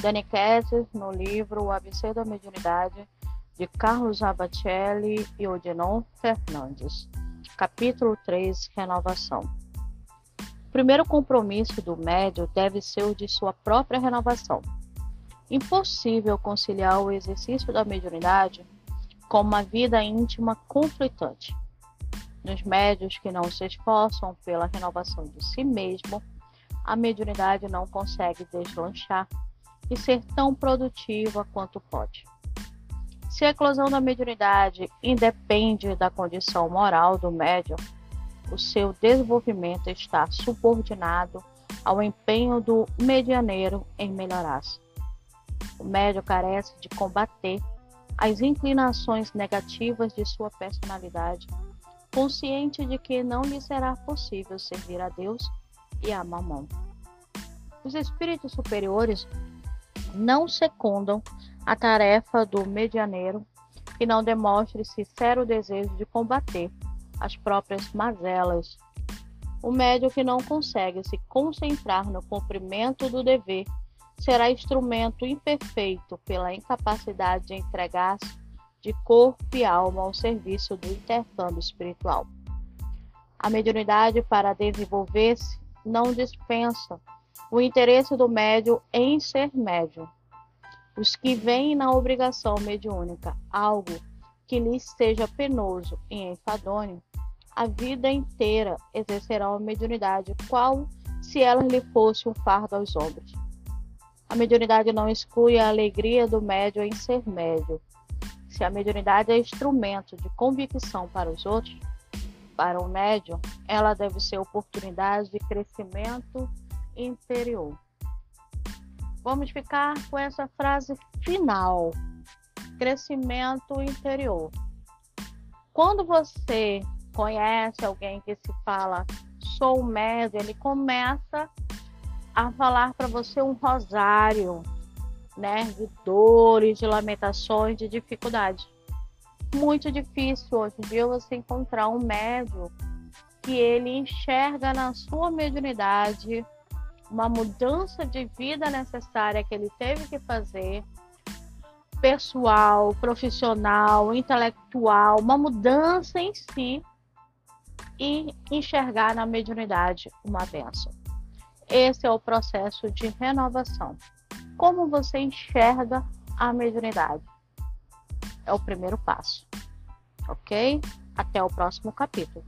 Dani Kesses, no livro O ABC da Mediunidade, de Carlos Abacelli e Odenon Fernandes. Capítulo 3 Renovação. O primeiro compromisso do médio deve ser o de sua própria renovação. Impossível conciliar o exercício da mediunidade com uma vida íntima conflitante. Nos médios que não se esforçam pela renovação de si mesmo, a mediunidade não consegue deslanchar e ser tão produtiva quanto pode. Se a eclosão da mediunidade independe da condição moral do médium, o seu desenvolvimento está subordinado ao empenho do medianeiro em melhorar-se. O médium carece de combater as inclinações negativas de sua personalidade, consciente de que não lhe será possível servir a Deus e a Mamão. Os espíritos superiores não secundam a tarefa do medianeiro que não demonstre sincero desejo de combater as próprias mazelas. O médio que não consegue se concentrar no cumprimento do dever será instrumento imperfeito pela incapacidade de entregar-se de corpo e alma ao serviço do intercâmbio espiritual. A mediunidade, para desenvolver-se, não dispensa o interesse do médio em ser médio. Os que veem na obrigação mediúnica algo que lhes seja penoso e enfadonho, a vida inteira exercerão a mediunidade, qual se ela lhe fosse um fardo aos ombros. A mediunidade não exclui a alegria do médio em ser médio. Se a mediunidade é instrumento de convicção para os outros, para o médio, ela deve ser oportunidade de crescimento interior. Vamos ficar com essa frase final: crescimento interior. Quando você conhece alguém que se fala sou médio, ele começa a falar para você um rosário, né, de dores, de lamentações, de dificuldade. Muito difícil hoje em dia você encontrar um médio que ele enxerga na sua mediunidade uma mudança de vida necessária que ele teve que fazer, pessoal, profissional, intelectual, uma mudança em si e enxergar na mediunidade uma benção. Esse é o processo de renovação. Como você enxerga a mediunidade? É o primeiro passo. Ok? Até o próximo capítulo.